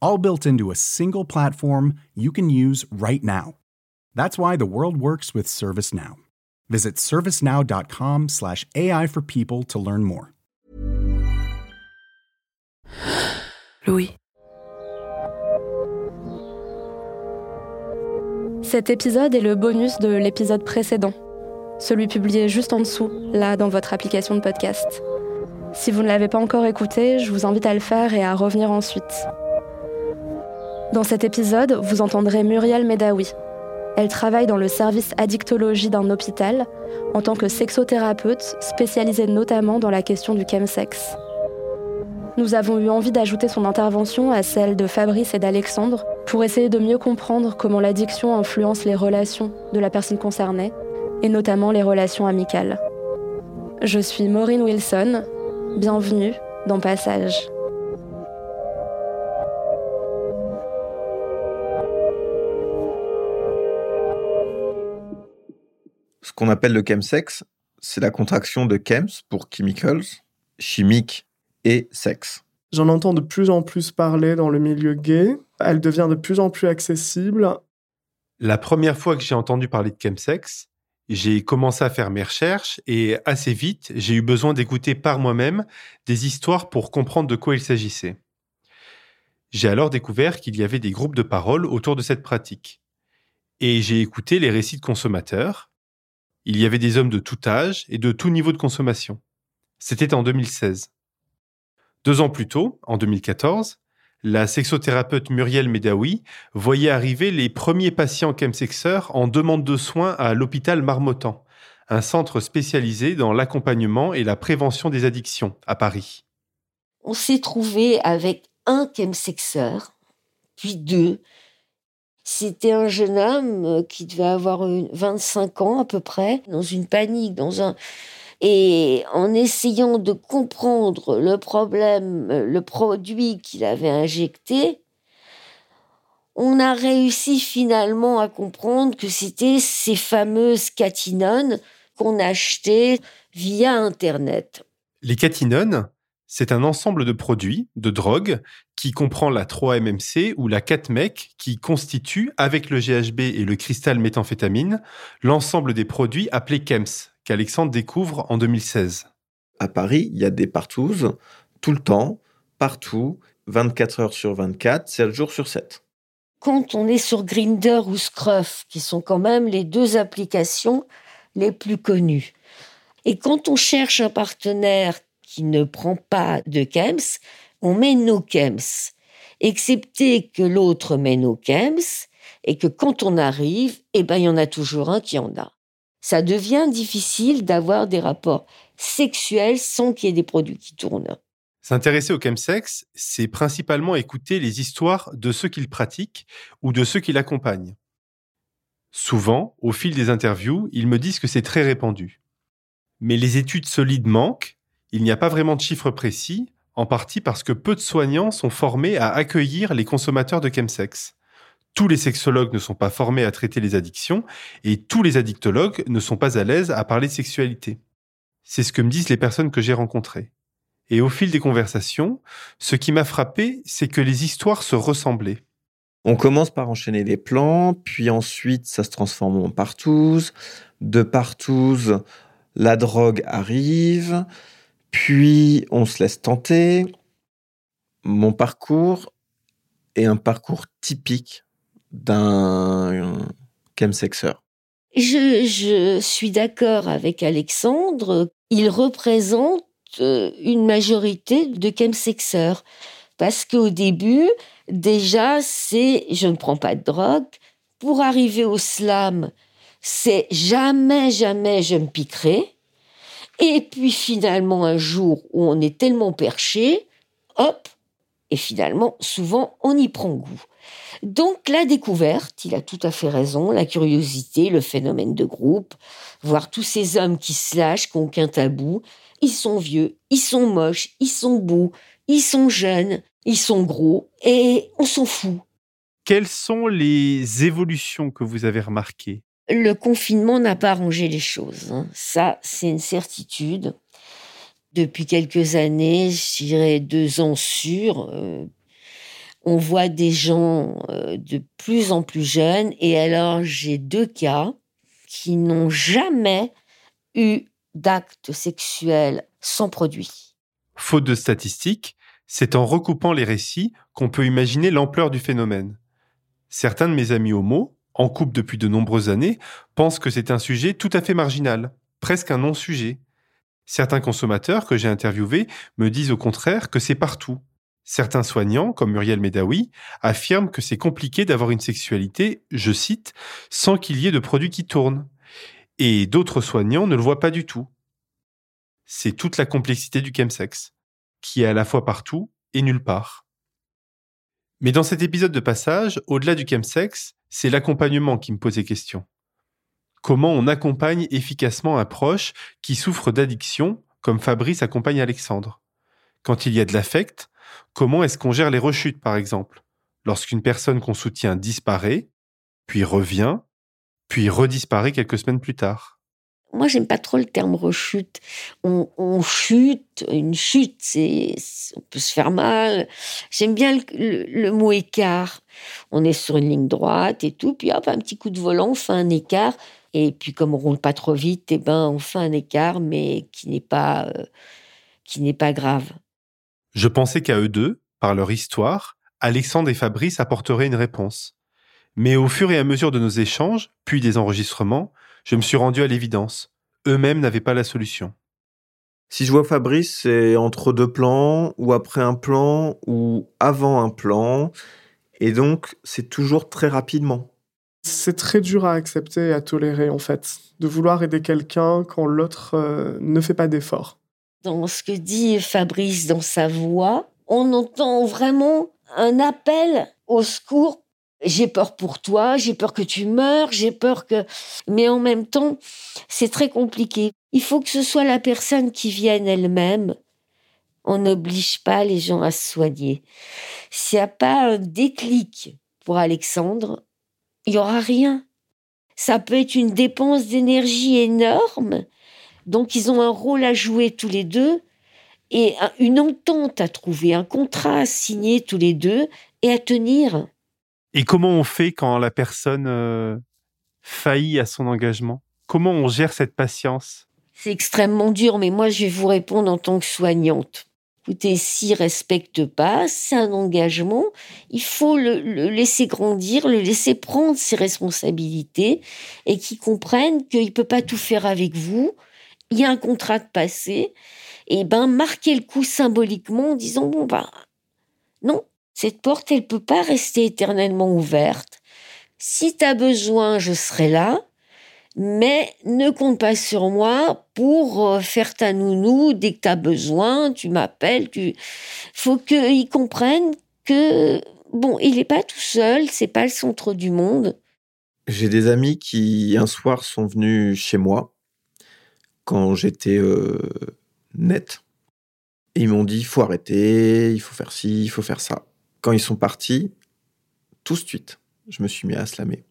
All built into a single platform you can use right now. That's why the world works with ServiceNow. Visit servicenow.com slash AI for people to learn more. Louis. Cet épisode est le bonus de l'épisode précédent, celui publié juste en dessous, là dans votre application de podcast. Si vous ne l'avez pas encore écouté, je vous invite à le faire et à revenir ensuite. Dans cet épisode, vous entendrez Muriel Medawi. Elle travaille dans le service addictologie d'un hôpital en tant que sexothérapeute spécialisée notamment dans la question du chemsex. Nous avons eu envie d'ajouter son intervention à celle de Fabrice et d'Alexandre pour essayer de mieux comprendre comment l'addiction influence les relations de la personne concernée, et notamment les relations amicales. Je suis Maureen Wilson, bienvenue dans Passage. Qu'on appelle le chemsex, c'est la contraction de chems pour chemicals, chimique et sexe. J'en entends de plus en plus parler dans le milieu gay. Elle devient de plus en plus accessible. La première fois que j'ai entendu parler de chemsex, j'ai commencé à faire mes recherches et assez vite, j'ai eu besoin d'écouter par moi-même des histoires pour comprendre de quoi il s'agissait. J'ai alors découvert qu'il y avait des groupes de parole autour de cette pratique. Et j'ai écouté les récits de consommateurs. Il y avait des hommes de tout âge et de tout niveau de consommation. C'était en 2016. Deux ans plus tôt, en 2014, la sexothérapeute Muriel Medawi voyait arriver les premiers patients chemsexeurs en demande de soins à l'hôpital Marmottan, un centre spécialisé dans l'accompagnement et la prévention des addictions à Paris. On s'est trouvé avec un chemsexeur, puis deux. C'était un jeune homme qui devait avoir 25 ans à peu près, dans une panique, dans un, et en essayant de comprendre le problème, le produit qu'il avait injecté, on a réussi finalement à comprendre que c'était ces fameuses catinones qu'on achetait via Internet. Les catinones, c'est un ensemble de produits, de drogues, qui comprend la 3-MMC ou la 4-MEC, qui constitue, avec le GHB et le cristal méthamphétamine, l'ensemble des produits appelés KEMS, qu'Alexandre découvre en 2016. À Paris, il y a des partouzes tout le temps, partout, 24 heures sur 24, 7 jours sur 7. Quand on est sur Grinder ou Scruff, qui sont quand même les deux applications les plus connues, et quand on cherche un partenaire qui ne prend pas de KEMS, on met nos KEMS, excepté que l'autre met nos KEMS, et que quand on arrive, eh ben, il y en a toujours un qui en a ça devient difficile d'avoir des rapports sexuels sans qu'il y ait des produits qui tournent. S'intéresser au chemsex, c'est principalement écouter les histoires de ceux qui le pratiquent ou de ceux qui l'accompagnent. Souvent, au fil des interviews, ils me disent que c'est très répandu. Mais les études solides manquent, il n'y a pas vraiment de chiffres précis, en partie parce que peu de soignants sont formés à accueillir les consommateurs de chemsex tous les sexologues ne sont pas formés à traiter les addictions et tous les addictologues ne sont pas à l'aise à parler de sexualité. C'est ce que me disent les personnes que j'ai rencontrées. Et au fil des conversations, ce qui m'a frappé, c'est que les histoires se ressemblaient. On commence par enchaîner les plans, puis ensuite ça se transforme en partouze. De partouze, la drogue arrive, puis on se laisse tenter. Mon parcours est un parcours typique d'un chemsexeur. Je, je suis d'accord avec Alexandre. Il représente euh, une majorité de chemsexeurs. Parce qu'au début, déjà, c'est je ne prends pas de drogue. Pour arriver au slam, c'est jamais, jamais je me piquerai. Et puis finalement, un jour où on est tellement perché, hop, et finalement, souvent, on y prend goût. Donc la découverte, il a tout à fait raison, la curiosité, le phénomène de groupe, voir tous ces hommes qui se lâchent, qui n'ont tabou, ils sont vieux, ils sont moches, ils sont beaux, ils sont jeunes, ils sont gros, et on s'en fout. Quelles sont les évolutions que vous avez remarquées? Le confinement n'a pas arrangé les choses, hein. ça c'est une certitude. Depuis quelques années, je dirais deux ans sûrs, euh, on voit des gens euh, de plus en plus jeunes. Et alors, j'ai deux cas qui n'ont jamais eu d'acte sexuel sans produit. Faute de statistiques, c'est en recoupant les récits qu'on peut imaginer l'ampleur du phénomène. Certains de mes amis homo, en couple depuis de nombreuses années, pensent que c'est un sujet tout à fait marginal, presque un non-sujet. Certains consommateurs que j'ai interviewés me disent au contraire que c'est partout, Certains soignants, comme Muriel Medawi, affirment que c'est compliqué d'avoir une sexualité, je cite, sans qu'il y ait de produits qui tournent. Et d'autres soignants ne le voient pas du tout. C'est toute la complexité du chemsex, qui est à la fois partout et nulle part. Mais dans cet épisode de passage, au-delà du chemsex, c'est l'accompagnement qui me posait question. Comment on accompagne efficacement un proche qui souffre d'addiction, comme Fabrice accompagne Alexandre? Quand il y a de l'affect, Comment est-ce qu'on gère les rechutes, par exemple? Lorsqu'une personne qu'on soutient disparaît, puis revient, puis redisparaît quelques semaines plus tard. Moi, j'aime pas trop le terme rechute. On, chute, une chute, c'est, on peut se faire mal. J'aime bien le, mot écart. On est sur une ligne droite et tout, puis hop, un petit coup de volant, on fait un écart. Et puis, comme on roule pas trop vite, eh ben, on fait un écart, mais qui n'est pas, euh, qui n'est pas grave. Je pensais qu'à eux deux, par leur histoire, Alexandre et Fabrice apporteraient une réponse. Mais au fur et à mesure de nos échanges, puis des enregistrements, je me suis rendu à l'évidence. Eux-mêmes n'avaient pas la solution. Si je vois Fabrice, c'est entre deux plans, ou après un plan, ou avant un plan. Et donc, c'est toujours très rapidement. C'est très dur à accepter et à tolérer, en fait, de vouloir aider quelqu'un quand l'autre euh, ne fait pas d'effort dans ce que dit Fabrice dans sa voix, on entend vraiment un appel au secours. J'ai peur pour toi, j'ai peur que tu meurs, j'ai peur que... Mais en même temps, c'est très compliqué. Il faut que ce soit la personne qui vienne elle-même. On n'oblige pas les gens à se soigner. S'il n'y a pas un déclic pour Alexandre, il n'y aura rien. Ça peut être une dépense d'énergie énorme, donc ils ont un rôle à jouer tous les deux et une entente à trouver, un contrat à signer tous les deux et à tenir. Et comment on fait quand la personne euh, faillit à son engagement? Comment on gère cette patience? C'est extrêmement dur, mais moi je vais vous répondre en tant que soignante. Écoutez, s'il respecte pas, c'est un engagement. Il faut le, laisser grandir, le laisser prendre ses responsabilités et qu'il comprenne qu'il peut pas tout faire avec vous, il y a un contrat de passé, et ben marquer le coup symboliquement en disant bon ben non, cette porte elle peut pas rester éternellement ouverte. Si tu as besoin, je serai là, mais ne compte pas sur moi pour euh, faire ta nounou dès que tu as besoin, tu m'appelles, tu faut qu'ils comprennent que bon, il n'est pas tout seul, c'est pas le centre du monde. J'ai des amis qui un soir sont venus chez moi quand j'étais euh, net. ils m'ont dit, il faut arrêter, il faut faire ci, il faut faire ça. Quand ils sont partis, tout de suite, je me suis mis à slammer.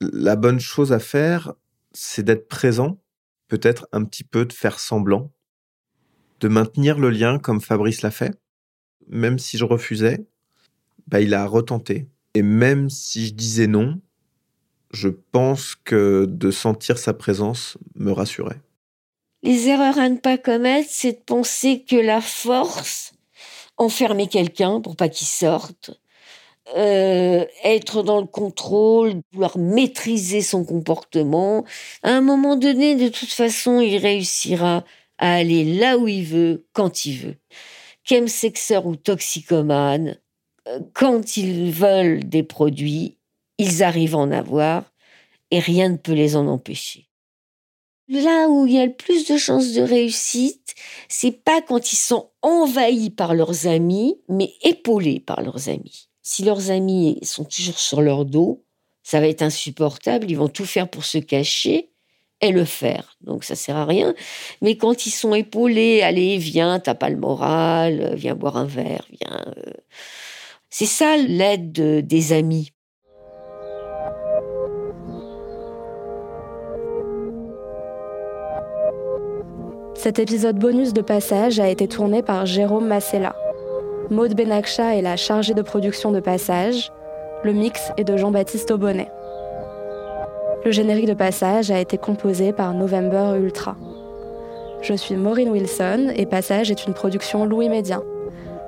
La bonne chose à faire, c'est d'être présent, peut-être un petit peu de faire semblant, de maintenir le lien comme Fabrice l'a fait. Même si je refusais, bah, il a retenté. Et même si je disais non, je pense que de sentir sa présence me rassurait. Les erreurs à ne pas commettre, c'est de penser que la force, enfermer quelqu'un pour pas qu'il sorte, euh, être dans le contrôle, vouloir maîtriser son comportement. À un moment donné, de toute façon, il réussira à aller là où il veut, quand il veut. Chemsexeur ou toxicomane, euh, quand ils veulent des produits, ils arrivent à en avoir et rien ne peut les en empêcher. Là où il y a le plus de chances de réussite, c'est pas quand ils sont envahis par leurs amis, mais épaulés par leurs amis. Si leurs amis sont toujours sur leur dos, ça va être insupportable, ils vont tout faire pour se cacher et le faire. Donc ça sert à rien. Mais quand ils sont épaulés, allez, viens, t'as pas le moral, viens boire un verre, viens. Euh. C'est ça l'aide des amis. Cet épisode bonus de Passage a été tourné par Jérôme Massella. Maude Benakcha est la chargée de production de Passage. Le mix est de Jean-Baptiste Aubonnet. Le générique de Passage a été composé par November Ultra. Je suis Maureen Wilson et Passage est une production Louis Média.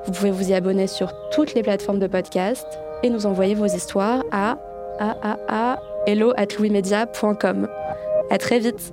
Vous pouvez vous y abonner sur toutes les plateformes de podcast et nous envoyer vos histoires à a hello at. À très vite!